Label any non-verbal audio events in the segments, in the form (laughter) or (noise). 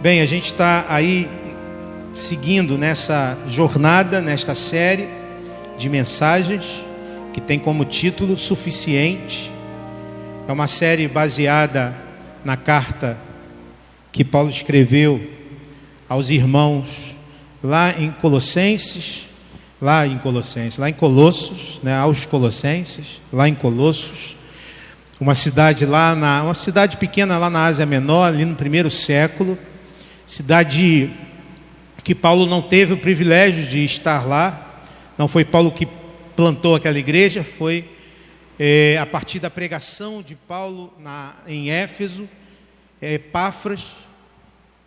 Bem, a gente está aí seguindo nessa jornada, nesta série de mensagens que tem como título Suficiente. É uma série baseada na carta que Paulo escreveu aos irmãos lá em Colossenses, lá em Colossenses, lá em Colossos, né, aos Colossenses, lá em Colossos, uma cidade lá na, uma cidade pequena lá na Ásia Menor, ali no primeiro século, cidade que Paulo não teve o privilégio de estar lá, não foi Paulo que plantou aquela igreja, foi é, a partir da pregação de Paulo na, em Éfeso, é, Epáfras,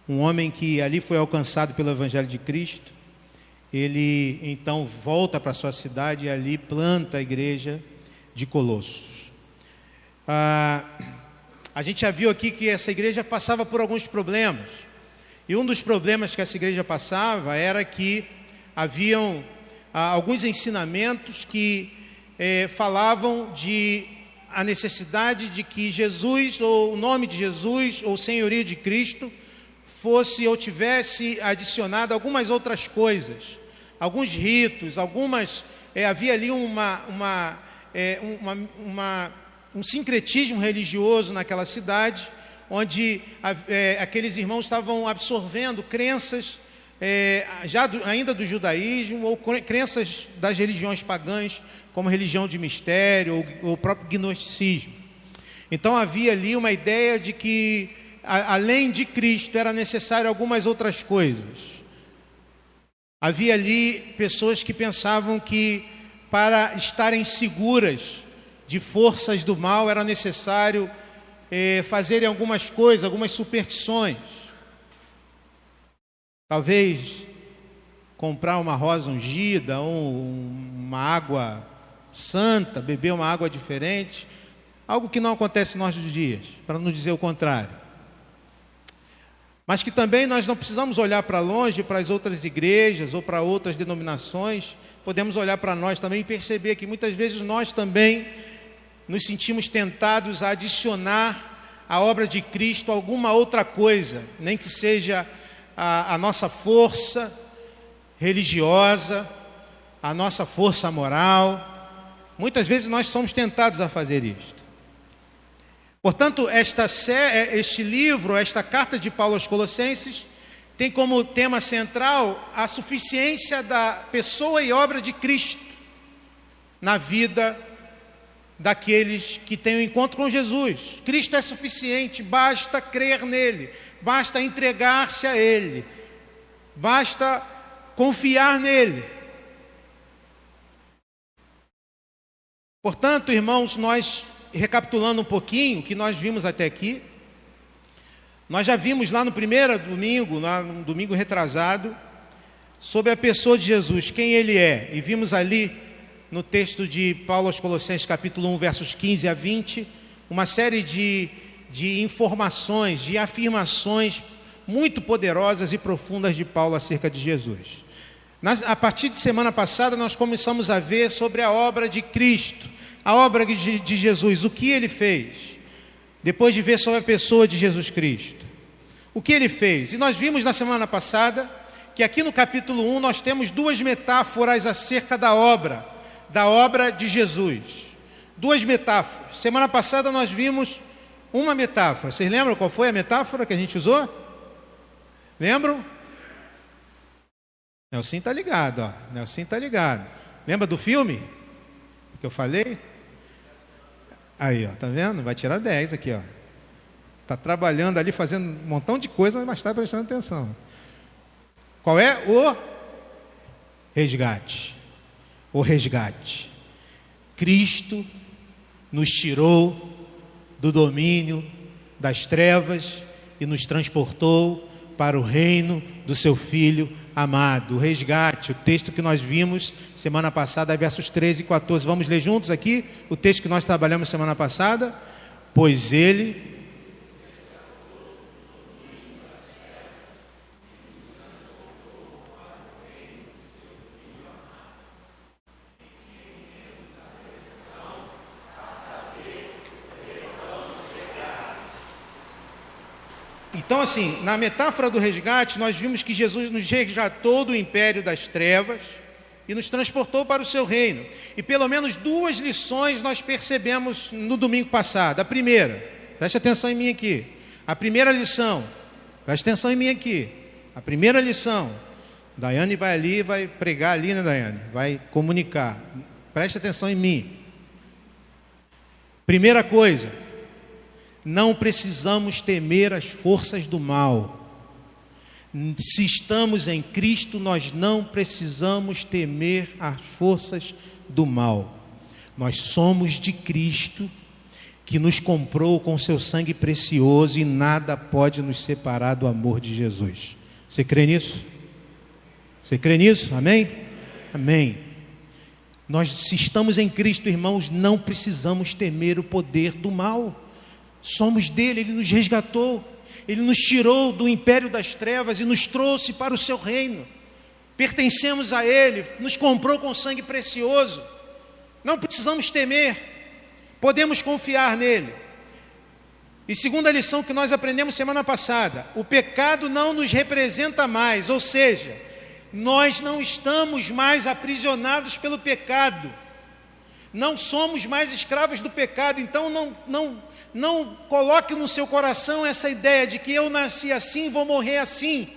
um homem que ali foi alcançado pelo Evangelho de Cristo, ele então volta para sua cidade e ali planta a igreja de Colossos. Ah, a gente já viu aqui que essa igreja passava por alguns problemas. E um dos problemas que essa igreja passava era que haviam ah, alguns ensinamentos que eh, falavam de a necessidade de que Jesus, ou o nome de Jesus, ou o senhorio de Cristo, fosse ou tivesse adicionado algumas outras coisas, alguns ritos, algumas. Eh, havia ali uma, uma, eh, uma, uma, um sincretismo religioso naquela cidade onde é, aqueles irmãos estavam absorvendo crenças é, já do, ainda do judaísmo ou crenças das religiões pagãs, como religião de mistério ou, o próprio gnosticismo. Então havia ali uma ideia de que, a, além de Cristo, era necessário algumas outras coisas. Havia ali pessoas que pensavam que para estarem seguras de forças do mal era necessário eh, fazerem algumas coisas, algumas superstições. Talvez comprar uma rosa ungida, ou uma água santa, beber uma água diferente, algo que não acontece nos nossos dias, para não dizer o contrário. Mas que também nós não precisamos olhar para longe, para as outras igrejas ou para outras denominações, podemos olhar para nós também e perceber que muitas vezes nós também nos sentimos tentados a adicionar à obra de Cristo alguma outra coisa, nem que seja a, a nossa força religiosa, a nossa força moral. Muitas vezes nós somos tentados a fazer isto. Portanto, esta, este livro, esta carta de Paulo aos Colossenses, tem como tema central a suficiência da pessoa e obra de Cristo na vida daqueles que têm o um encontro com Jesus. Cristo é suficiente, basta crer nele, basta entregar-se a ele, basta confiar nele. Portanto, irmãos, nós recapitulando um pouquinho o que nós vimos até aqui, nós já vimos lá no primeiro domingo, lá no domingo retrasado, sobre a pessoa de Jesus, quem ele é, e vimos ali no texto de Paulo aos Colossenses, capítulo 1, versos 15 a 20, uma série de, de informações, de afirmações muito poderosas e profundas de Paulo acerca de Jesus. Nas, a partir de semana passada, nós começamos a ver sobre a obra de Cristo, a obra de, de Jesus, o que ele fez, depois de ver sobre a pessoa de Jesus Cristo. O que ele fez? E nós vimos na semana passada que aqui no capítulo 1 nós temos duas metáforas acerca da obra da obra de Jesus. Duas metáforas. Semana passada nós vimos uma metáfora. Vocês lembram qual foi a metáfora que a gente usou? Lembram? Nelson está ligado, ó. Nelson está ligado. Lembra do filme que eu falei? Aí, ó, tá vendo? Vai tirar 10 aqui, ó. Tá trabalhando ali, fazendo um montão de coisa, mas está prestando atenção. Qual é o resgate? O resgate. Cristo nos tirou do domínio das trevas e nos transportou para o reino do seu Filho amado. O resgate, o texto que nós vimos semana passada, versos 13 e 14. Vamos ler juntos aqui o texto que nós trabalhamos semana passada? Pois ele Então, assim, na metáfora do resgate, nós vimos que Jesus nos resgatou do império das trevas e nos transportou para o seu reino. E pelo menos duas lições nós percebemos no domingo passado. A primeira, preste atenção em mim aqui. A primeira lição, preste atenção em mim aqui. A primeira lição, Daiane vai ali vai pregar ali, né, Daiane? Vai comunicar. Preste atenção em mim. Primeira coisa, não precisamos temer as forças do mal. Se estamos em Cristo, nós não precisamos temer as forças do mal. Nós somos de Cristo, que nos comprou com seu sangue precioso e nada pode nos separar do amor de Jesus. Você crê nisso? Você crê nisso? Amém? Amém. Nós, se estamos em Cristo, irmãos, não precisamos temer o poder do mal. Somos dele, ele nos resgatou, ele nos tirou do império das trevas e nos trouxe para o seu reino. Pertencemos a ele, nos comprou com sangue precioso. Não precisamos temer, podemos confiar nele. E segunda lição que nós aprendemos semana passada: o pecado não nos representa mais, ou seja, nós não estamos mais aprisionados pelo pecado, não somos mais escravos do pecado, então não, não, não coloque no seu coração essa ideia de que eu nasci assim, vou morrer assim.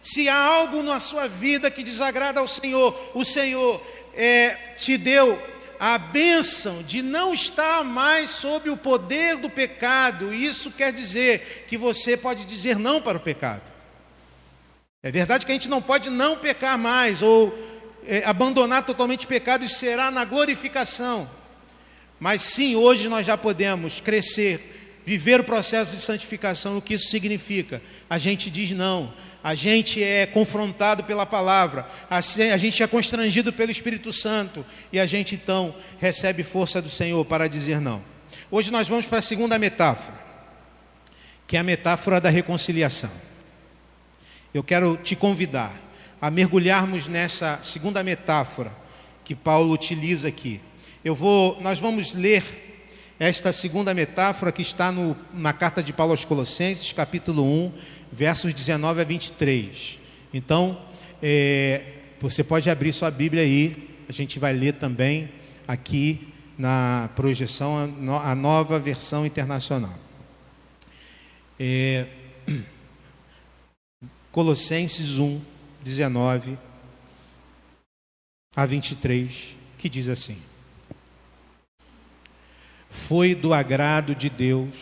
Se há algo na sua vida que desagrada ao Senhor, o Senhor é, te deu a bênção de não estar mais sob o poder do pecado. Isso quer dizer que você pode dizer não para o pecado. É verdade que a gente não pode não pecar mais ou é, abandonar totalmente e será na glorificação. Mas sim, hoje nós já podemos crescer, viver o processo de santificação. O que isso significa? A gente diz não, a gente é confrontado pela palavra, a gente é constrangido pelo Espírito Santo e a gente então recebe força do Senhor para dizer não. Hoje nós vamos para a segunda metáfora, que é a metáfora da reconciliação. Eu quero te convidar a mergulharmos nessa segunda metáfora que Paulo utiliza aqui. Eu vou, nós vamos ler esta segunda metáfora que está no, na carta de Paulo aos Colossenses, capítulo 1, versos 19 a 23. Então, é, você pode abrir sua Bíblia aí, a gente vai ler também aqui na projeção a nova versão internacional. É, (clears throat) Colossenses 1, 19 a 23, que diz assim: foi do agrado de Deus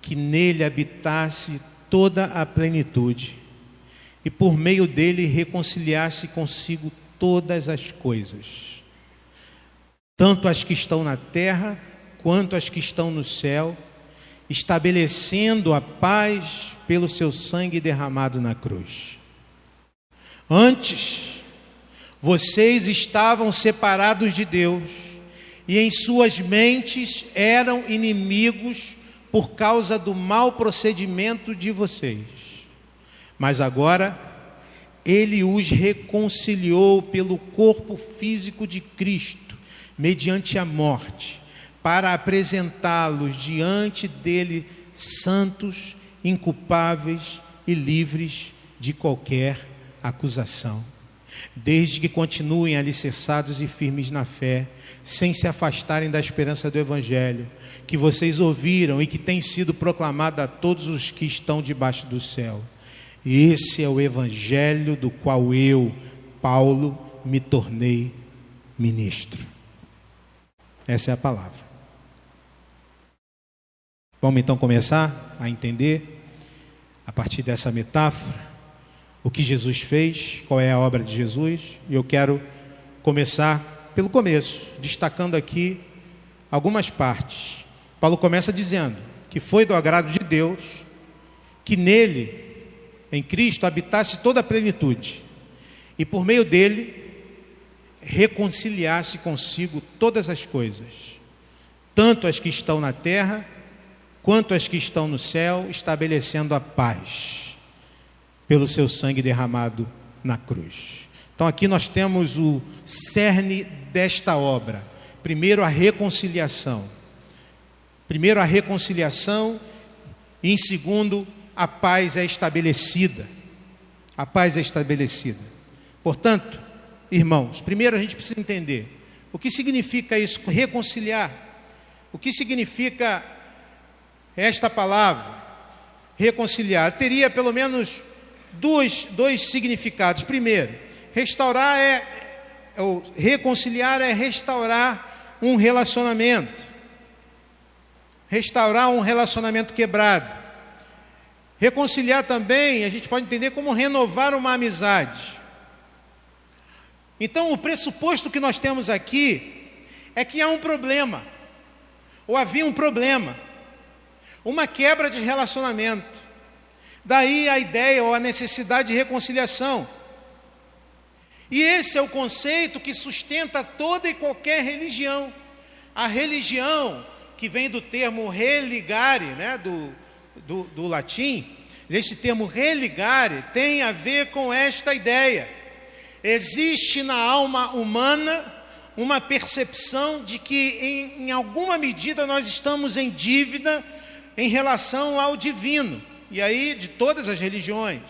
que nele habitasse toda a plenitude e por meio dele reconciliasse consigo todas as coisas, tanto as que estão na terra quanto as que estão no céu, estabelecendo a paz pelo seu sangue derramado na cruz. Antes, vocês estavam separados de Deus e em suas mentes eram inimigos por causa do mau procedimento de vocês. Mas agora ele os reconciliou pelo corpo físico de Cristo, mediante a morte, para apresentá-los diante dele santos, inculpáveis e livres de qualquer acusação, desde que continuem alicerçados e firmes na fé sem se afastarem da esperança do Evangelho, que vocês ouviram e que tem sido proclamada a todos os que estão debaixo do céu. Esse é o Evangelho do qual eu, Paulo, me tornei ministro. Essa é a palavra. Vamos então começar a entender, a partir dessa metáfora, o que Jesus fez, qual é a obra de Jesus, e eu quero começar pelo começo, destacando aqui algumas partes. Paulo começa dizendo que foi do agrado de Deus que nele, em Cristo, habitasse toda a plenitude e por meio dele reconciliasse consigo todas as coisas, tanto as que estão na terra quanto as que estão no céu, estabelecendo a paz pelo seu sangue derramado na cruz. Então aqui nós temos o cerne desta obra. Primeiro a reconciliação. Primeiro a reconciliação e em segundo a paz é estabelecida. A paz é estabelecida. Portanto, irmãos, primeiro a gente precisa entender o que significa isso, reconciliar. O que significa esta palavra, reconciliar? Teria pelo menos dois, dois significados. Primeiro, restaurar é, ou reconciliar é restaurar um relacionamento. Restaurar um relacionamento quebrado. Reconciliar também, a gente pode entender como renovar uma amizade. Então, o pressuposto que nós temos aqui é que há um problema, ou havia um problema, uma quebra de relacionamento. Daí a ideia ou a necessidade de reconciliação. E esse é o conceito que sustenta toda e qualquer religião. A religião, que vem do termo religare, né, do, do, do latim, esse termo religare tem a ver com esta ideia. Existe na alma humana uma percepção de que, em, em alguma medida, nós estamos em dívida em relação ao divino e aí de todas as religiões.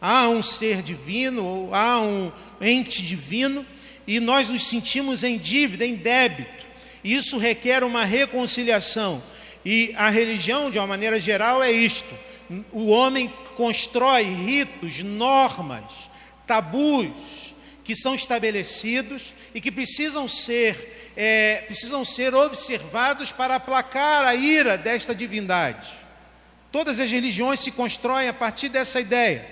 Há um ser divino, ou há um ente divino, e nós nos sentimos em dívida, em débito. Isso requer uma reconciliação. E a religião, de uma maneira geral, é isto: o homem constrói ritos, normas, tabus que são estabelecidos e que precisam ser, é, precisam ser observados para aplacar a ira desta divindade. Todas as religiões se constroem a partir dessa ideia.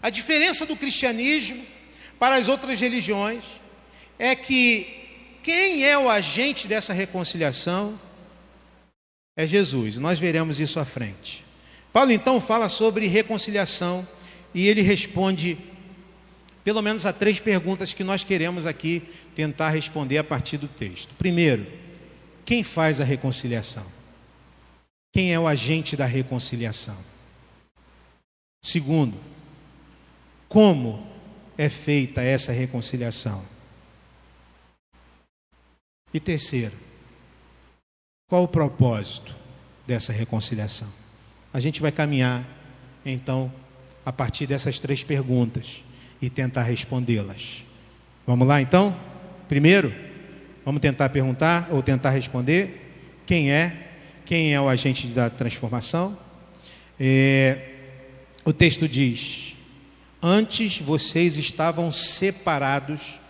A diferença do cristianismo para as outras religiões é que quem é o agente dessa reconciliação é Jesus. Nós veremos isso à frente. Paulo então fala sobre reconciliação e ele responde pelo menos a três perguntas que nós queremos aqui tentar responder a partir do texto. Primeiro, quem faz a reconciliação? Quem é o agente da reconciliação? Segundo, como é feita essa reconciliação? E terceiro, qual o propósito dessa reconciliação? A gente vai caminhar, então, a partir dessas três perguntas e tentar respondê-las. Vamos lá, então? Primeiro, vamos tentar perguntar ou tentar responder quem é quem é o agente da transformação? É, o texto diz: Antes vocês estavam separados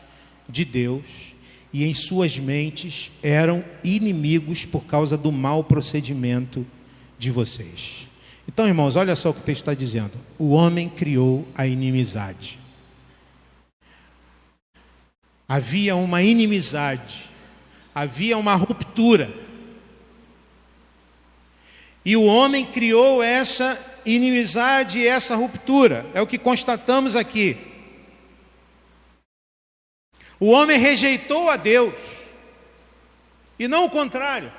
de Deus e em suas mentes eram inimigos por causa do mau procedimento de vocês. Então, irmãos, olha só o que o texto está dizendo: o homem criou a inimizade. Havia uma inimizade, havia uma ruptura e o homem criou essa inimizade essa ruptura, é o que constatamos aqui. O homem rejeitou a Deus, e não o contrário.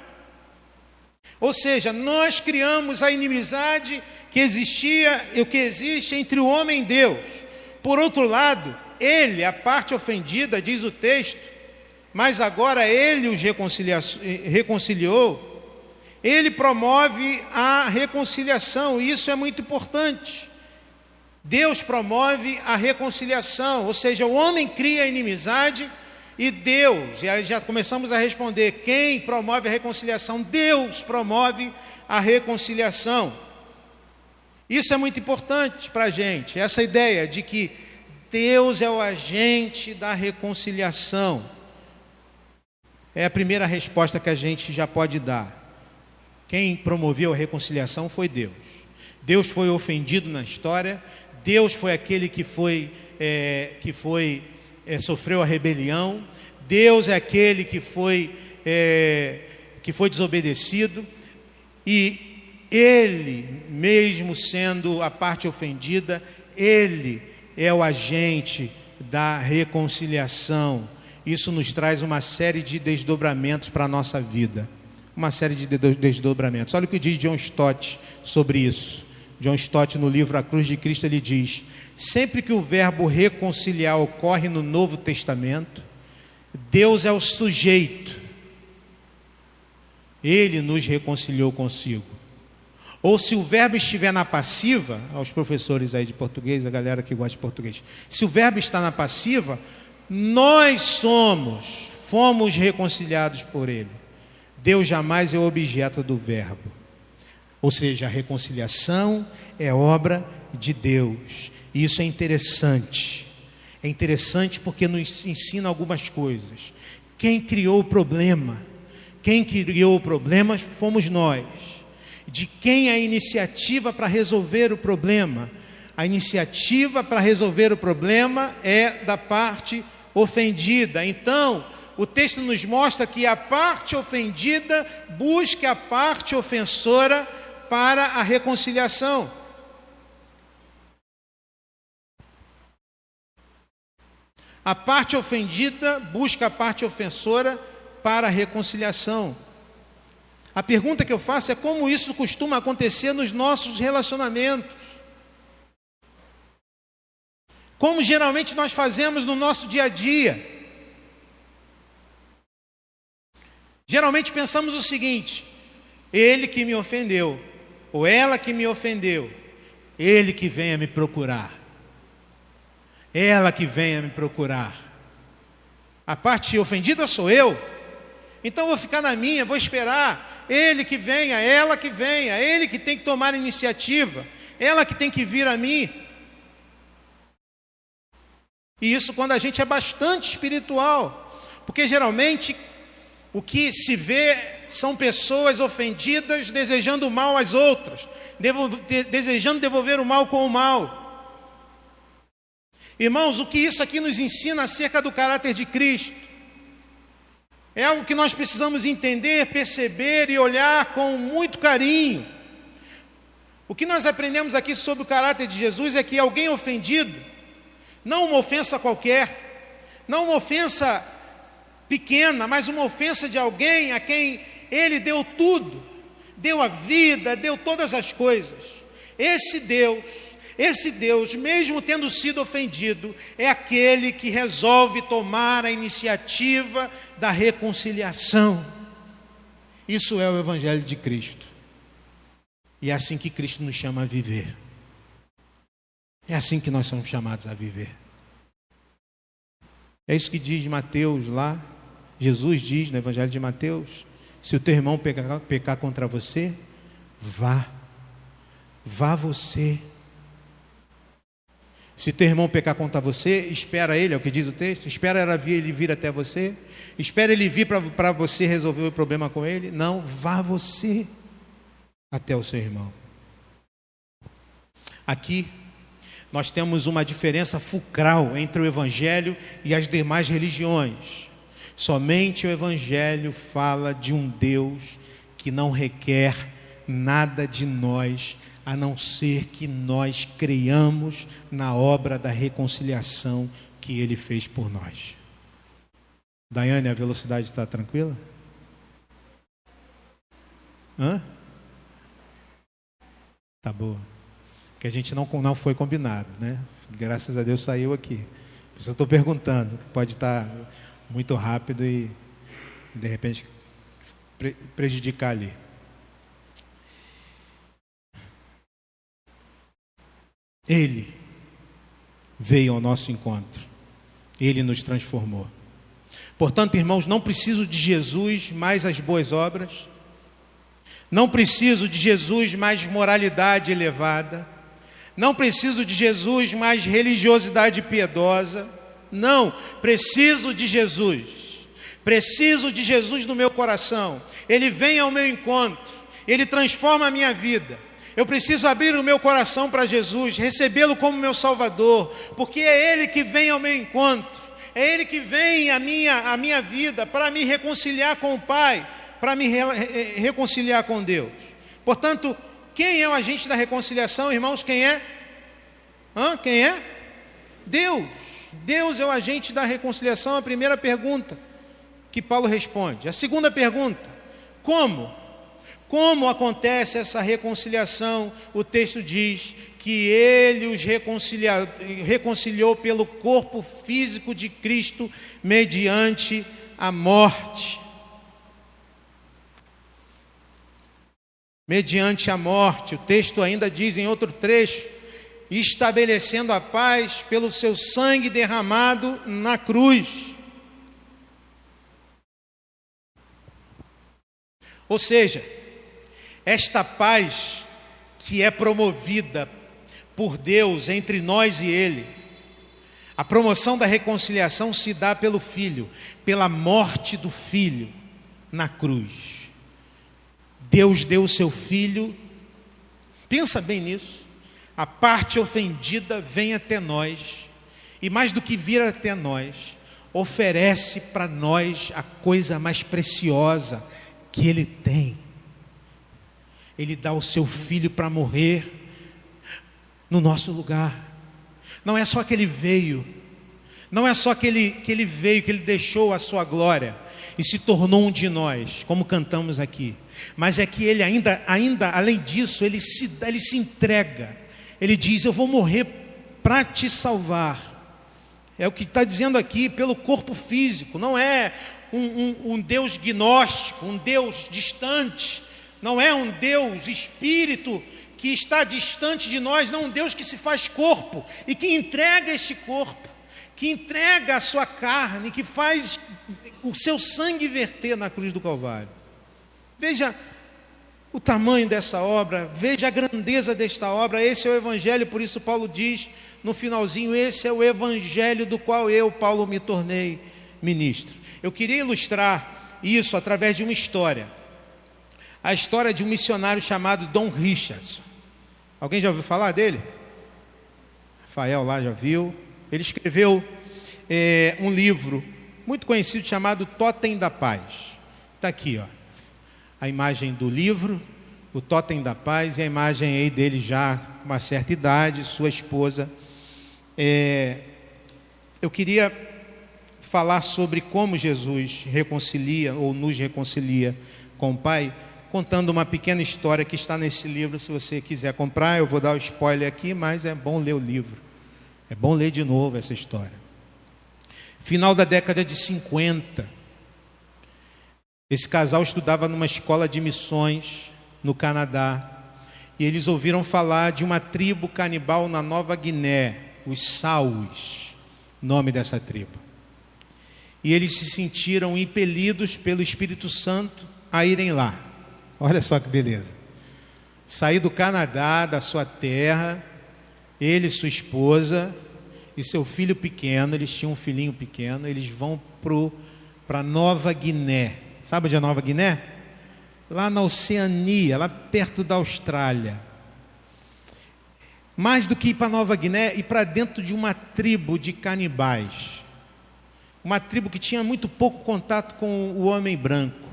Ou seja, nós criamos a inimizade que existia e o que existe entre o homem e Deus. Por outro lado, ele, a parte ofendida, diz o texto, mas agora ele os reconciliou ele promove a reconciliação, e isso é muito importante. Deus promove a reconciliação, ou seja, o homem cria inimizade e Deus, e aí já começamos a responder: quem promove a reconciliação? Deus promove a reconciliação. Isso é muito importante para a gente, essa ideia de que Deus é o agente da reconciliação. É a primeira resposta que a gente já pode dar. Quem promoveu a reconciliação foi Deus. Deus foi ofendido na história, Deus foi aquele que foi, é, que foi é, sofreu a rebelião, Deus é aquele que foi, é, que foi desobedecido, e Ele, mesmo sendo a parte ofendida, Ele é o agente da reconciliação. Isso nos traz uma série de desdobramentos para a nossa vida uma série de desdobramentos. Olha o que diz John Stott sobre isso. John Stott, no livro A Cruz de Cristo, ele diz: sempre que o verbo reconciliar ocorre no Novo Testamento, Deus é o sujeito, ele nos reconciliou consigo. ou se o verbo estiver na passiva, aos professores aí de português, a galera que gosta de português, se o verbo está na passiva, nós somos, fomos reconciliados por ele. Deus jamais é objeto do verbo. Ou seja, a reconciliação é obra de Deus. E isso é interessante. É interessante porque nos ensina algumas coisas. Quem criou o problema? Quem criou o problema fomos nós de quem a iniciativa para resolver o problema. A iniciativa para resolver o problema é da parte ofendida. Então, o texto nos mostra que a parte ofendida busca a parte ofensora para a reconciliação. A parte ofendida busca a parte ofensora para a reconciliação. A pergunta que eu faço é como isso costuma acontecer nos nossos relacionamentos. Como geralmente nós fazemos no nosso dia a dia. Geralmente pensamos o seguinte: ele que me ofendeu, ou ela que me ofendeu, ele que venha me procurar, ela que venha me procurar. A parte ofendida sou eu, então vou ficar na minha, vou esperar. Ele que venha, ela que venha, ele que tem que tomar iniciativa, ela que tem que vir a mim. E isso quando a gente é bastante espiritual, porque geralmente o que se vê são pessoas ofendidas desejando mal às outras, desejando devolver o mal com o mal. Irmãos, o que isso aqui nos ensina acerca do caráter de Cristo? É algo que nós precisamos entender, perceber e olhar com muito carinho. O que nós aprendemos aqui sobre o caráter de Jesus é que alguém ofendido, não uma ofensa qualquer, não uma ofensa pequena, mas uma ofensa de alguém a quem ele deu tudo, deu a vida, deu todas as coisas. Esse Deus esse Deus, mesmo tendo sido ofendido, é aquele que resolve tomar a iniciativa da reconciliação. Isso é o Evangelho de Cristo. E é assim que Cristo nos chama a viver. É assim que nós somos chamados a viver. É isso que diz Mateus lá. Jesus diz no Evangelho de Mateus: se o teu irmão pecar, pecar contra você, vá. Vá você se teu irmão pecar contra você, espera ele, é o que diz o texto, espera ele vir até você, espera ele vir para você resolver o problema com ele. Não, vá você até o seu irmão. Aqui nós temos uma diferença fulcral entre o Evangelho e as demais religiões. Somente o Evangelho fala de um Deus que não requer nada de nós a não ser que nós creiamos na obra da reconciliação que ele fez por nós. Daiane, a velocidade está tranquila? Hã? Tá boa. Que a gente não, não foi combinado, né? Graças a Deus saiu aqui. Por isso eu estou perguntando, pode estar muito rápido e de repente prejudicar ali. Ele veio ao nosso encontro, ele nos transformou. Portanto, irmãos, não preciso de Jesus mais as boas obras, não preciso de Jesus mais moralidade elevada, não preciso de Jesus mais religiosidade piedosa, não, preciso de Jesus, preciso de Jesus no meu coração, Ele vem ao meu encontro, Ele transforma a minha vida, eu preciso abrir o meu coração para Jesus, recebê-lo como meu Salvador, porque é Ele que vem ao meu encontro, é Ele que vem à minha, à minha vida para me reconciliar com o Pai, para me re reconciliar com Deus. Portanto, quem é o agente da reconciliação, irmãos? Quem é? Hã? Quem é? Deus. Deus é o agente da reconciliação. A primeira pergunta que Paulo responde. A segunda pergunta: como? Como acontece essa reconciliação? O texto diz que ele os reconciliou pelo corpo físico de Cristo mediante a morte. mediante a morte. O texto ainda diz em outro trecho: estabelecendo a paz pelo seu sangue derramado na cruz. Ou seja, esta paz que é promovida por Deus entre nós e Ele, a promoção da reconciliação se dá pelo Filho, pela morte do Filho na cruz. Deus deu o seu Filho, pensa bem nisso, a parte ofendida vem até nós, e mais do que vir até nós, oferece para nós a coisa mais preciosa que Ele tem. Ele dá o seu Filho para morrer no nosso lugar. Não é só que ele veio, não é só que ele, que ele veio, que ele deixou a sua glória e se tornou um de nós, como cantamos aqui, mas é que ele ainda, ainda além disso, ele se, ele se entrega, ele diz: Eu vou morrer para te salvar. É o que está dizendo aqui, pelo corpo físico, não é um, um, um Deus gnóstico, um Deus distante, não é um Deus espírito que está distante de nós, não um Deus que se faz corpo e que entrega este corpo, que entrega a sua carne, que faz o seu sangue verter na cruz do Calvário. Veja o tamanho dessa obra, veja a grandeza desta obra. Esse é o Evangelho, por isso Paulo diz no finalzinho: Esse é o Evangelho do qual eu, Paulo, me tornei ministro. Eu queria ilustrar isso através de uma história a história de um missionário chamado Dom Richardson. Alguém já ouviu falar dele? Rafael lá já viu. Ele escreveu é, um livro muito conhecido chamado Totem da Paz. Está aqui, ó, a imagem do livro, o Totem da Paz, e a imagem aí dele já com uma certa idade, sua esposa. É, eu queria falar sobre como Jesus reconcilia ou nos reconcilia com o Pai contando uma pequena história que está nesse livro. Se você quiser comprar, eu vou dar o spoiler aqui, mas é bom ler o livro. É bom ler de novo essa história. Final da década de 50. Esse casal estudava numa escola de missões no Canadá. E eles ouviram falar de uma tribo canibal na Nova Guiné, os Saus, nome dessa tribo. E eles se sentiram impelidos pelo Espírito Santo a irem lá. Olha só que beleza. Sair do Canadá, da sua terra, ele, sua esposa e seu filho pequeno, eles tinham um filhinho pequeno, eles vão para Nova Guiné. Sabe onde é Nova Guiné? Lá na Oceania, lá perto da Austrália. Mais do que ir para Nova Guiné, ir para dentro de uma tribo de canibais. Uma tribo que tinha muito pouco contato com o homem branco.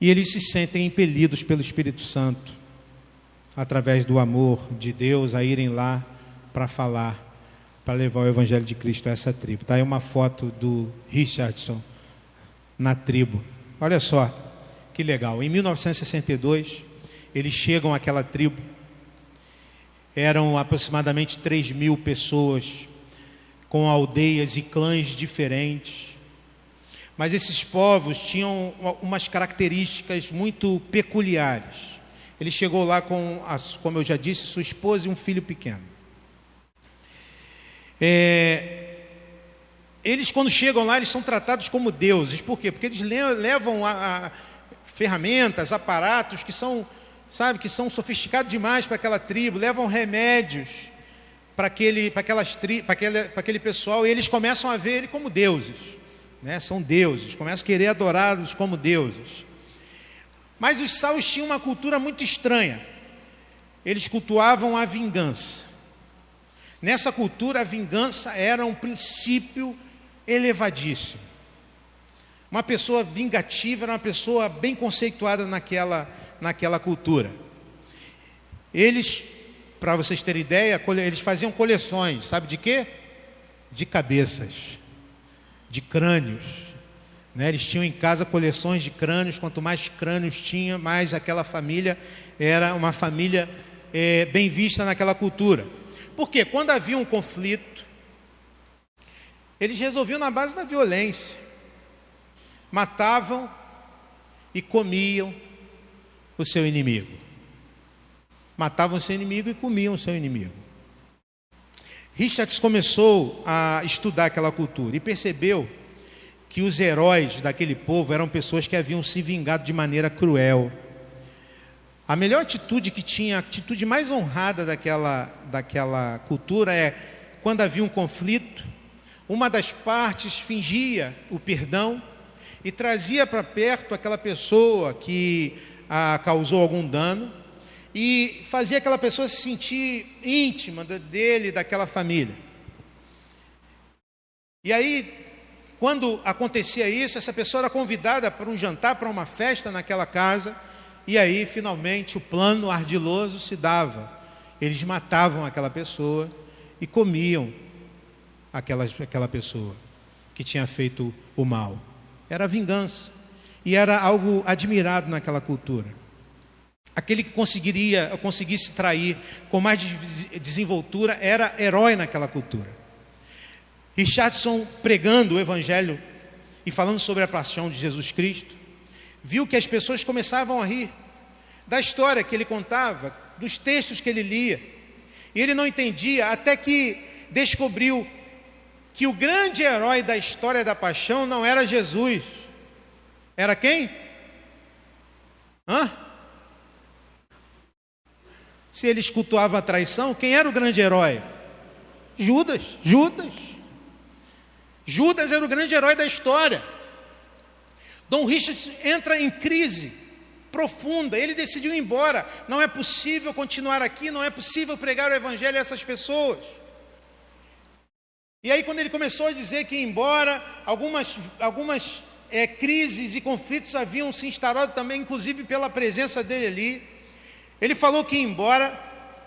E eles se sentem impelidos pelo Espírito Santo, através do amor de Deus, a irem lá para falar, para levar o Evangelho de Cristo a essa tribo. Está aí uma foto do Richardson na tribo. Olha só, que legal. Em 1962, eles chegam àquela tribo. Eram aproximadamente 3 mil pessoas, com aldeias e clãs diferentes mas esses povos tinham umas características muito peculiares. Ele chegou lá com, como eu já disse, sua esposa e um filho pequeno. É, eles, quando chegam lá, eles são tratados como deuses. Por quê? Porque eles levam a, a ferramentas, aparatos que são, sabe, que são sofisticados demais para aquela tribo, levam remédios para aquele, para aquelas tri, para aquele, para aquele pessoal, e eles começam a ver ele como deuses né? são deuses, começam a querer adorá-los como deuses. Mas os saus tinham uma cultura muito estranha. Eles cultuavam a vingança. Nessa cultura, a vingança era um princípio elevadíssimo. Uma pessoa vingativa era uma pessoa bem conceituada naquela, naquela cultura. Eles, para vocês terem ideia, eles faziam coleções, sabe de quê? De cabeças de crânios. Né? Eles tinham em casa coleções de crânios, quanto mais crânios tinha, mais aquela família era uma família é, bem vista naquela cultura. Porque quando havia um conflito, eles resolviam na base da violência. Matavam e comiam o seu inimigo. Matavam o seu inimigo e comiam o seu inimigo. Richards começou a estudar aquela cultura e percebeu que os heróis daquele povo eram pessoas que haviam se vingado de maneira cruel. A melhor atitude que tinha, a atitude mais honrada daquela, daquela cultura é quando havia um conflito, uma das partes fingia o perdão e trazia para perto aquela pessoa que a causou algum dano e fazia aquela pessoa se sentir íntima dele, daquela família. E aí, quando acontecia isso, essa pessoa era convidada para um jantar, para uma festa naquela casa, e aí finalmente o plano ardiloso se dava. Eles matavam aquela pessoa e comiam aquela, aquela pessoa que tinha feito o mal. Era vingança. E era algo admirado naquela cultura. Aquele que conseguiria, conseguisse trair com mais desenvoltura era herói naquela cultura. Richardson, pregando o Evangelho e falando sobre a paixão de Jesus Cristo, viu que as pessoas começavam a rir da história que ele contava, dos textos que ele lia. E ele não entendia até que descobriu que o grande herói da história da paixão não era Jesus. Era quem? Hã? Se ele cultuava a traição, quem era o grande herói? Judas, Judas. Judas era o grande herói da história. Dom Richard entra em crise profunda, ele decidiu ir embora. Não é possível continuar aqui, não é possível pregar o evangelho a essas pessoas. E aí, quando ele começou a dizer que embora, algumas, algumas é, crises e conflitos haviam se instalado também, inclusive pela presença dele ali. Ele falou que embora,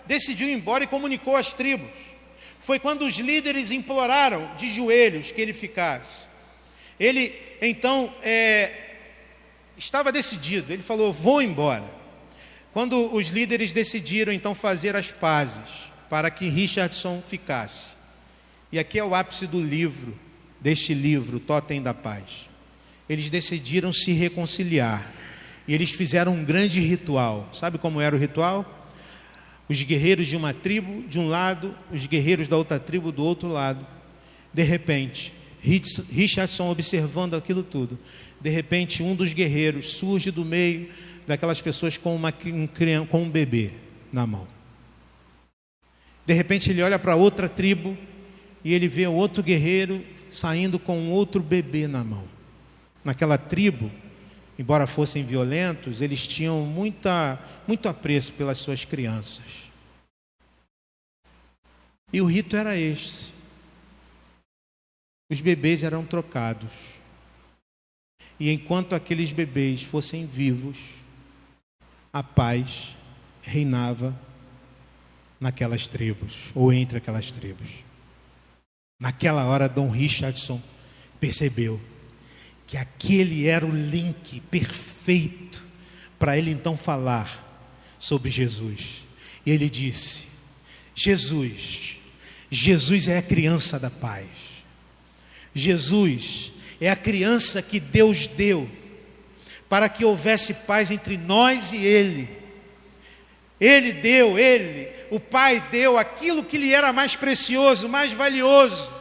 decidiu ir embora e comunicou às tribos foi quando os líderes imploraram de joelhos que ele ficasse. Ele então é, estava decidido, ele falou: Vou embora. Quando os líderes decidiram então fazer as pazes para que Richardson ficasse, e aqui é o ápice do livro, deste livro, Totem da Paz. Eles decidiram se reconciliar e eles fizeram um grande ritual. Sabe como era o ritual? os guerreiros de uma tribo de um lado, os guerreiros da outra tribo do outro lado. De repente, Richardson observando aquilo tudo. De repente, um dos guerreiros surge do meio daquelas pessoas com, uma, um, com um bebê na mão. De repente, ele olha para outra tribo e ele vê outro guerreiro saindo com outro bebê na mão. Naquela tribo, embora fossem violentos, eles tinham muita, muito apreço pelas suas crianças. E o rito era este: os bebês eram trocados. E enquanto aqueles bebês fossem vivos, a paz reinava naquelas tribos, ou entre aquelas tribos. Naquela hora, Dom Richardson percebeu que aquele era o link perfeito para ele então falar sobre Jesus. E ele disse: Jesus, Jesus é a criança da paz. Jesus é a criança que Deus deu para que houvesse paz entre nós e Ele. Ele deu, Ele, o Pai deu aquilo que lhe era mais precioso, mais valioso,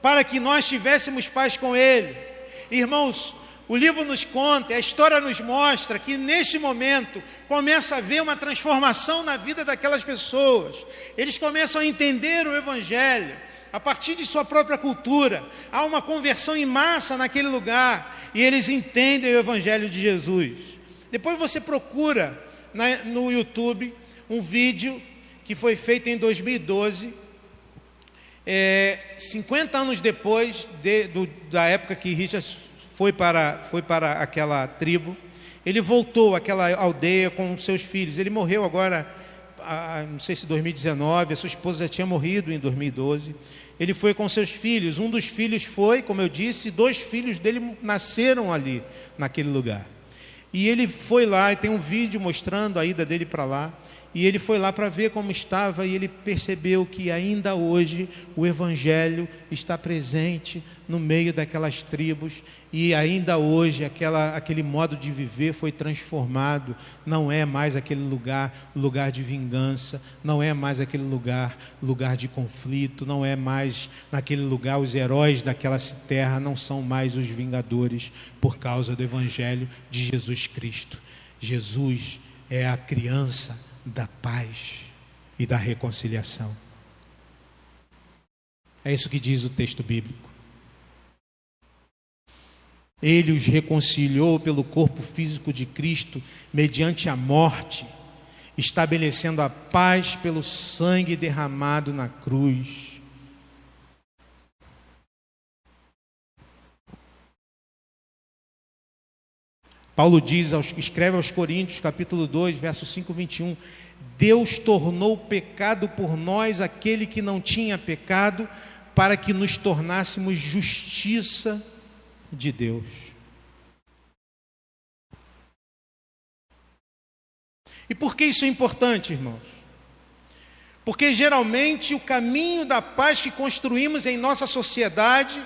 para que nós tivéssemos paz com Ele. Irmãos, o livro nos conta, a história nos mostra que neste momento começa a haver uma transformação na vida daquelas pessoas. Eles começam a entender o Evangelho a partir de sua própria cultura. Há uma conversão em massa naquele lugar e eles entendem o Evangelho de Jesus. Depois você procura no YouTube um vídeo que foi feito em 2012 é, 50 anos depois de, do, da época que Richard foi para, foi para aquela tribo, ele voltou àquela aldeia com seus filhos. Ele morreu agora, não sei se 2019, a sua esposa já tinha morrido em 2012. Ele foi com seus filhos. Um dos filhos foi, como eu disse, dois filhos dele nasceram ali, naquele lugar. E ele foi lá, e tem um vídeo mostrando a ida dele para lá. e ele foi lá para ver como estava e ele percebeu que ainda hoje o evangelho está presente no meio daquelas tribos e ainda hoje aquela, aquele modo de viver foi transformado. Não é mais aquele lugar lugar de vingança, não é mais aquele lugar lugar de conflito, não é mais naquele lugar os heróis daquela terra não são mais os vingadores por causa do evangelho de Jesus Cristo. Jesus é a criança da paz e da reconciliação. É isso que diz o texto bíblico. Ele os reconciliou pelo corpo físico de Cristo mediante a morte, estabelecendo a paz pelo sangue derramado na cruz. Paulo diz, escreve aos Coríntios, capítulo 2, verso 5, 21, Deus tornou pecado por nós aquele que não tinha pecado, para que nos tornássemos justiça de Deus. E por que isso é importante, irmãos? Porque geralmente o caminho da paz que construímos em nossa sociedade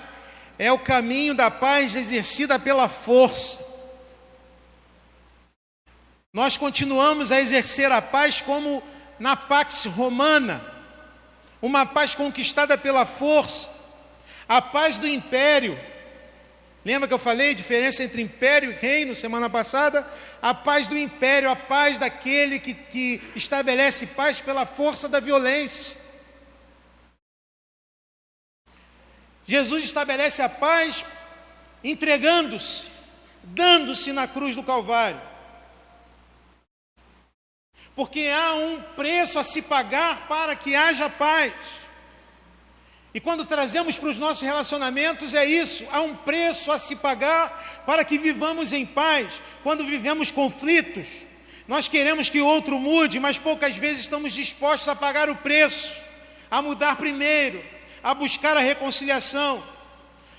é o caminho da paz exercida pela força nós continuamos a exercer a paz como na Pax Romana, uma paz conquistada pela força, a paz do império. Lembra que eu falei diferença entre império e reino semana passada? A paz do império, a paz daquele que, que estabelece paz pela força da violência. Jesus estabelece a paz entregando-se, dando-se na cruz do Calvário porque há um preço a se pagar para que haja paz. E quando trazemos para os nossos relacionamentos, é isso: há um preço a se pagar para que vivamos em paz. Quando vivemos conflitos, nós queremos que o outro mude, mas poucas vezes estamos dispostos a pagar o preço, a mudar primeiro, a buscar a reconciliação.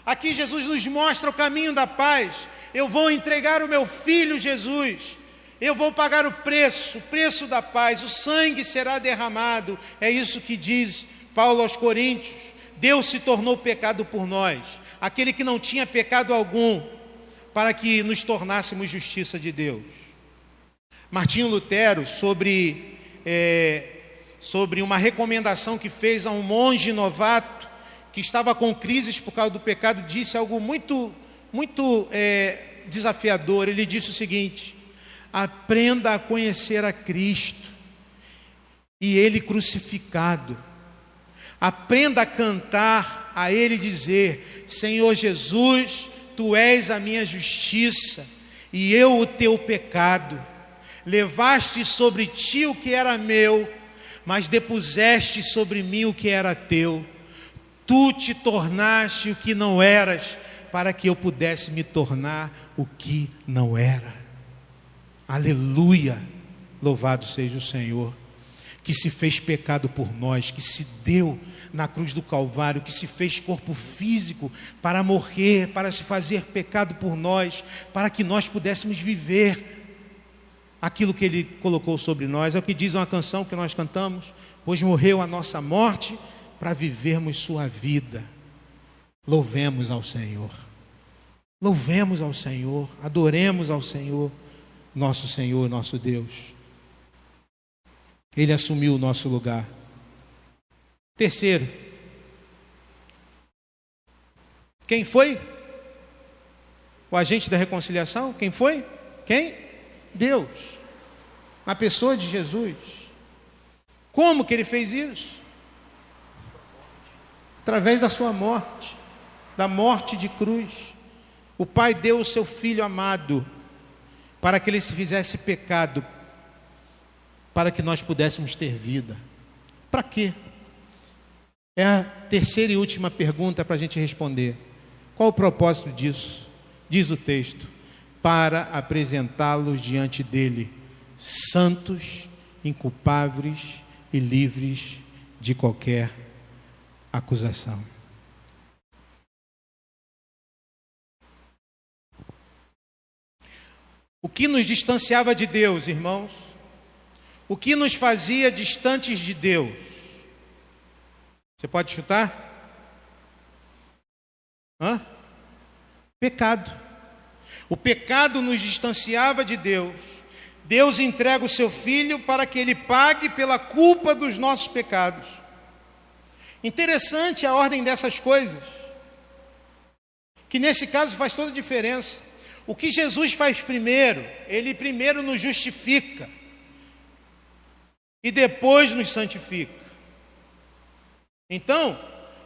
Aqui Jesus nos mostra o caminho da paz. Eu vou entregar o meu filho Jesus eu vou pagar o preço, o preço da paz, o sangue será derramado. É isso que diz Paulo aos Coríntios. Deus se tornou pecado por nós, aquele que não tinha pecado algum, para que nos tornássemos justiça de Deus. Martinho Lutero, sobre, é, sobre uma recomendação que fez a um monge novato que estava com crises por causa do pecado, disse algo muito, muito é, desafiador. Ele disse o seguinte: aprenda a conhecer a Cristo e Ele crucificado. Aprenda a cantar a Ele dizer: Senhor Jesus, Tu és a minha justiça e eu o teu pecado. Levaste sobre ti o que era meu, mas depuseste sobre mim o que era teu. Tu te tornaste o que não eras, para que eu pudesse me tornar o que não era. Aleluia! Louvado seja o Senhor, que se fez pecado por nós, que se deu na cruz do Calvário, que se fez corpo físico para morrer, para se fazer pecado por nós, para que nós pudéssemos viver aquilo que Ele colocou sobre nós. É o que diz uma canção que nós cantamos: Pois morreu a nossa morte para vivermos Sua vida. Louvemos ao Senhor, louvemos ao Senhor, adoremos ao Senhor nosso Senhor, nosso Deus. Ele assumiu o nosso lugar. Terceiro, quem foi? O agente da reconciliação? Quem foi? Quem? Deus. Na pessoa de Jesus. Como que ele fez isso? Através da sua morte, da morte de cruz. O Pai deu o seu filho amado para que ele se fizesse pecado, para que nós pudéssemos ter vida. Para quê? É a terceira e última pergunta para a gente responder. Qual o propósito disso? Diz o texto: para apresentá-los diante dele, santos, inculpáveis e livres de qualquer acusação. O que nos distanciava de Deus, irmãos? O que nos fazia distantes de Deus? Você pode chutar? Hã? Pecado. O pecado nos distanciava de Deus. Deus entrega o seu filho para que ele pague pela culpa dos nossos pecados. Interessante a ordem dessas coisas, que nesse caso faz toda a diferença. O que Jesus faz primeiro? Ele primeiro nos justifica e depois nos santifica. Então,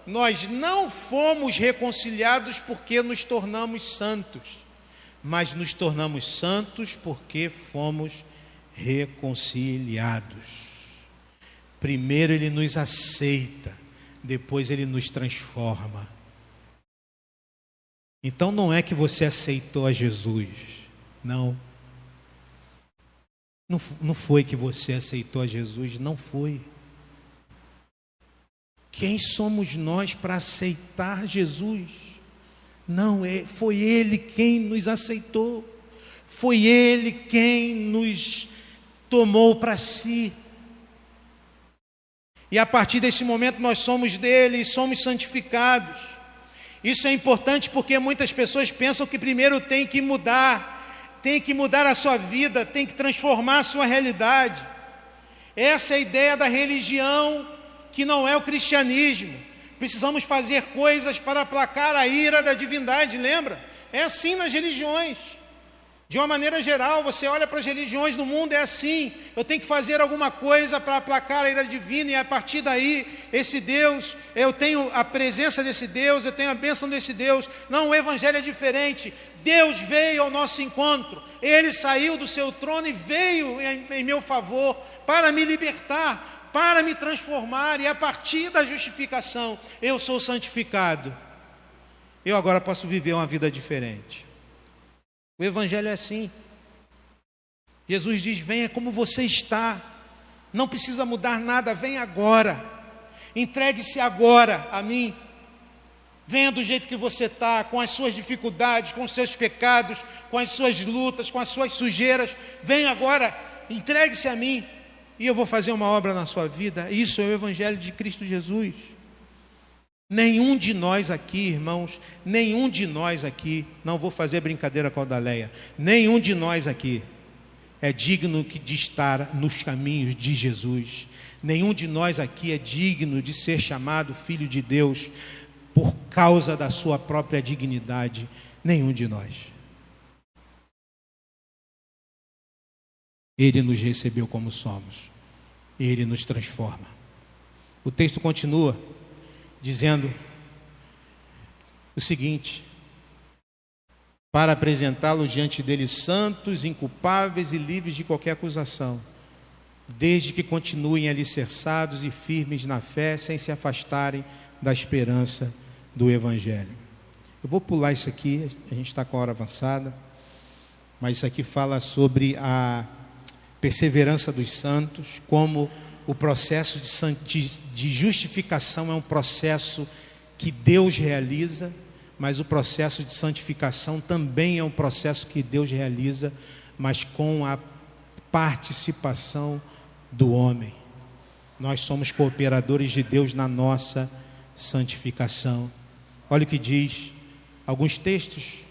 nós não fomos reconciliados porque nos tornamos santos, mas nos tornamos santos porque fomos reconciliados. Primeiro ele nos aceita, depois ele nos transforma. Então não é que você aceitou a Jesus, não. Não, não foi que você aceitou a Jesus, não foi. Quem somos nós para aceitar Jesus? Não, é, foi Ele quem nos aceitou, foi Ele quem nos tomou para si. E a partir desse momento nós somos dele e somos santificados. Isso é importante porque muitas pessoas pensam que primeiro tem que mudar, tem que mudar a sua vida, tem que transformar a sua realidade. Essa é a ideia da religião que não é o cristianismo. Precisamos fazer coisas para aplacar a ira da divindade, lembra? É assim nas religiões. De uma maneira geral, você olha para as religiões do mundo, é assim. Eu tenho que fazer alguma coisa para aplacar a ira divina, e a partir daí, esse Deus, eu tenho a presença desse Deus, eu tenho a bênção desse Deus. Não, o Evangelho é diferente. Deus veio ao nosso encontro, ele saiu do seu trono e veio em, em meu favor para me libertar, para me transformar, e a partir da justificação eu sou santificado. Eu agora posso viver uma vida diferente. O Evangelho é assim. Jesus diz: venha como você está, não precisa mudar nada, vem agora, entregue-se agora a mim. Venha do jeito que você está, com as suas dificuldades, com os seus pecados, com as suas lutas, com as suas sujeiras. Venha agora, entregue-se a mim e eu vou fazer uma obra na sua vida. Isso é o Evangelho de Cristo Jesus. Nenhum de nós aqui, irmãos, nenhum de nós aqui, não vou fazer brincadeira com a Daleia, nenhum de nós aqui é digno de estar nos caminhos de Jesus. Nenhum de nós aqui é digno de ser chamado filho de Deus por causa da sua própria dignidade. Nenhum de nós. Ele nos recebeu como somos ele nos transforma. O texto continua dizendo o seguinte: para apresentá-los diante deles santos, inculpáveis e livres de qualquer acusação, desde que continuem alicerçados e firmes na fé, sem se afastarem da esperança do Evangelho. Eu vou pular isso aqui, a gente está com a hora avançada, mas isso aqui fala sobre a perseverança dos santos, como o processo de, de justificação é um processo que Deus realiza, mas o processo de santificação também é um processo que Deus realiza, mas com a participação do homem. Nós somos cooperadores de Deus na nossa santificação. Olha o que diz alguns textos,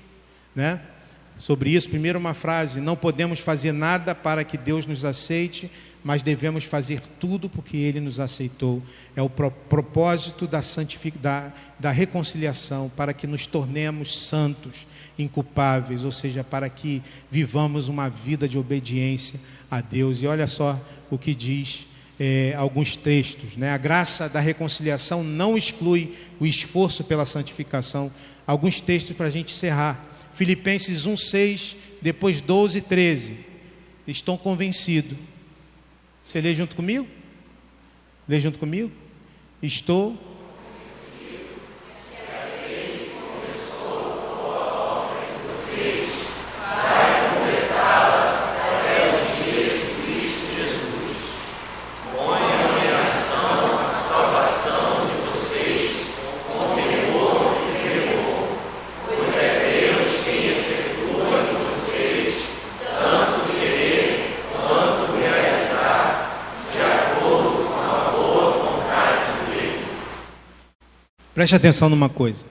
né? sobre isso. Primeiro, uma frase: Não podemos fazer nada para que Deus nos aceite, mas devemos fazer tudo porque Ele nos aceitou. É o pro propósito da, da, da reconciliação, para que nos tornemos santos, inculpáveis, ou seja, para que vivamos uma vida de obediência a Deus. E olha só o que diz é, alguns textos. Né? A graça da reconciliação não exclui o esforço pela santificação. Alguns textos para a gente encerrar. Filipenses 1,6, depois 12 e 13. Estou convencido. Você lê junto comigo? Lê junto comigo? Estou Preste atenção numa coisa.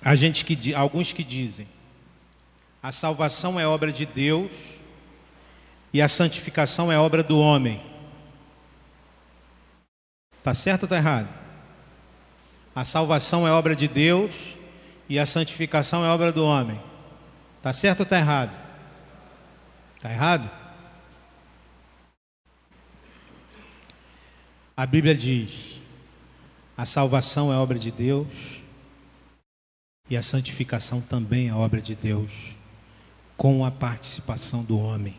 A gente que alguns que dizem a salvação é obra de Deus e a santificação é obra do homem. Tá certo ou tá errado? A salvação é obra de Deus e a santificação é obra do homem. Tá certo ou tá errado? Tá errado? A Bíblia diz: a salvação é obra de Deus e a santificação também é obra de Deus, com a participação do homem.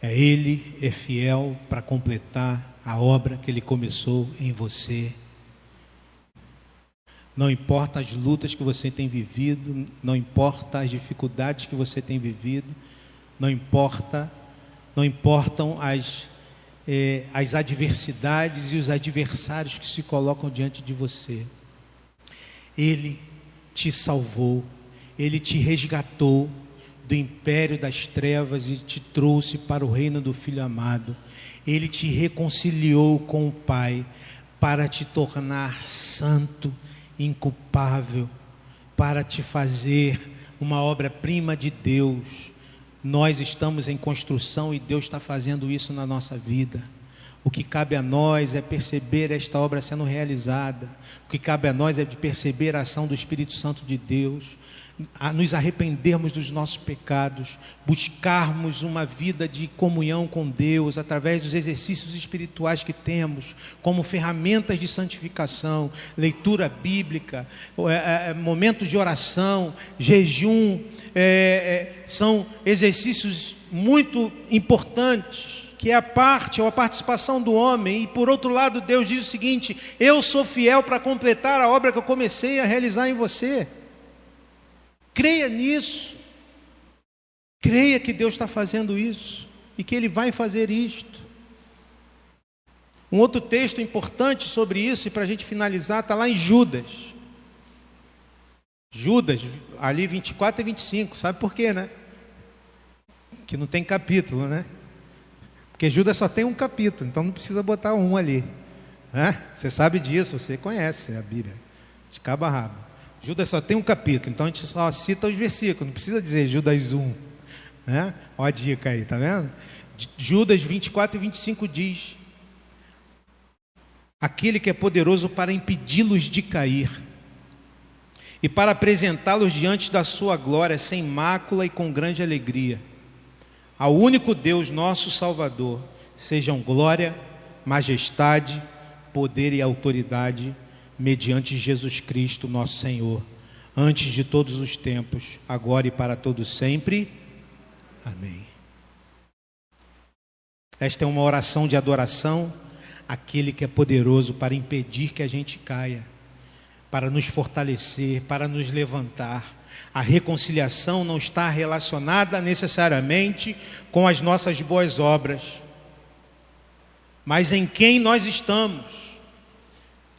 É Ele é fiel para completar a obra que Ele começou em você. Não importa as lutas que você tem vivido, não importa as dificuldades que você tem vivido, não importa, não importam as eh, as adversidades e os adversários que se colocam diante de você. Ele te salvou, ele te resgatou do império das trevas e te trouxe para o reino do Filho amado. Ele te reconciliou com o Pai para te tornar santo, inculpável, para te fazer uma obra-prima de Deus nós estamos em construção e Deus está fazendo isso na nossa vida. O que cabe a nós é perceber esta obra sendo realizada. O que cabe a nós é perceber a ação do Espírito Santo de Deus a nos arrependermos dos nossos pecados, buscarmos uma vida de comunhão com Deus através dos exercícios espirituais que temos, como ferramentas de santificação, leitura bíblica, é, é, momentos de oração, jejum, é, é, são exercícios muito importantes que é a parte ou a participação do homem, e por outro lado, Deus diz o seguinte: Eu sou fiel para completar a obra que eu comecei a realizar em você. Creia nisso. Creia que Deus está fazendo isso e que Ele vai fazer isto. Um outro texto importante sobre isso, e para a gente finalizar, está lá em Judas. Judas, ali 24 e 25, sabe por quê, né? Que não tem capítulo, né? Porque Judas só tem um capítulo, então não precisa botar um ali. Né? Você sabe disso, você conhece a Bíblia, de cabo a rabo. Judas só tem um capítulo, então a gente só cita os versículos, não precisa dizer Judas 1. Né? Olha a dica aí, tá vendo? Judas 24 e 25 diz: Aquele que é poderoso para impedi-los de cair e para apresentá-los diante da sua glória sem mácula e com grande alegria. Ao único Deus, nosso Salvador, sejam glória, majestade, poder e autoridade mediante Jesus Cristo, nosso Senhor, antes de todos os tempos, agora e para todos sempre. Amém. Esta é uma oração de adoração àquele que é poderoso para impedir que a gente caia, para nos fortalecer, para nos levantar. A reconciliação não está relacionada necessariamente com as nossas boas obras, mas em quem nós estamos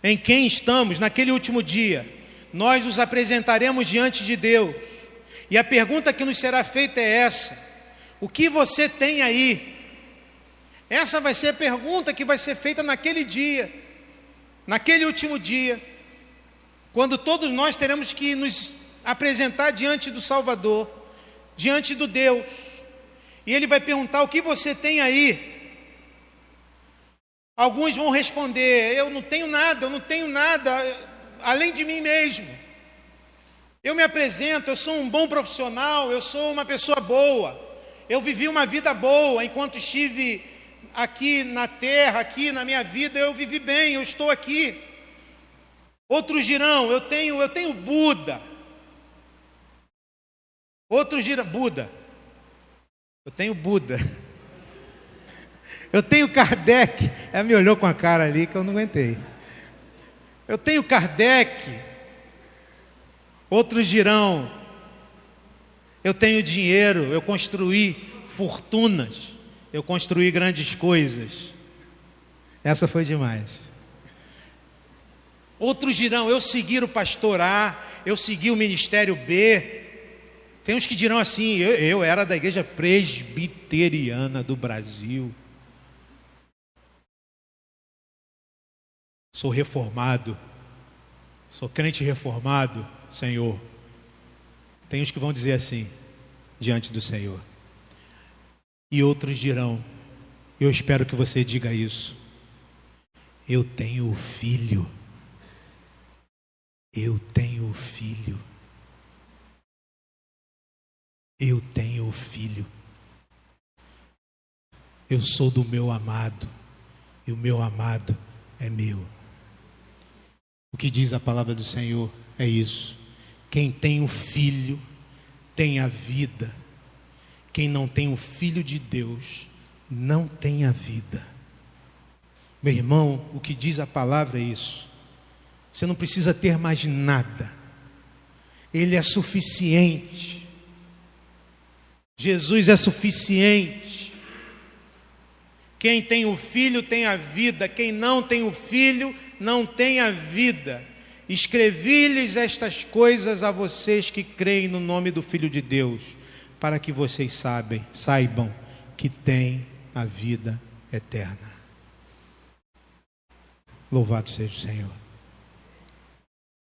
em quem estamos naquele último dia, nós nos apresentaremos diante de Deus. E a pergunta que nos será feita é essa: o que você tem aí? Essa vai ser a pergunta que vai ser feita naquele dia, naquele último dia, quando todos nós teremos que nos apresentar diante do Salvador, diante do Deus, e Ele vai perguntar: o que você tem aí? Alguns vão responder: Eu não tenho nada, eu não tenho nada além de mim mesmo. Eu me apresento, eu sou um bom profissional, eu sou uma pessoa boa. Eu vivi uma vida boa enquanto estive aqui na terra, aqui na minha vida, eu vivi bem, eu estou aqui. Outros dirão: Eu tenho, eu tenho Buda. Outros dirão: Buda. Eu tenho Buda. (laughs) Eu tenho Kardec. Ela me olhou com a cara ali que eu não aguentei. Eu tenho Kardec. Outros dirão: Eu tenho dinheiro, eu construí fortunas, eu construí grandes coisas. Essa foi demais. Outros dirão: Eu segui o pastor A, eu segui o ministério B. Tem uns que dirão assim: eu, eu era da igreja presbiteriana do Brasil. Sou reformado. Sou crente reformado, Senhor. Tem uns que vão dizer assim, diante do Senhor. E outros dirão: Eu espero que você diga isso. Eu tenho filho. Eu tenho filho. Eu tenho filho. Eu sou do meu amado. E o meu amado é meu. O que diz a palavra do Senhor é isso. Quem tem o filho tem a vida. Quem não tem o filho de Deus não tem a vida. Meu irmão, o que diz a palavra é isso. Você não precisa ter mais nada. Ele é suficiente. Jesus é suficiente. Quem tem o filho tem a vida, quem não tem o filho não tem a vida. Escrevi-lhes estas coisas a vocês que creem no nome do Filho de Deus, para que vocês sabem, saibam que têm a vida eterna. Louvado seja o Senhor.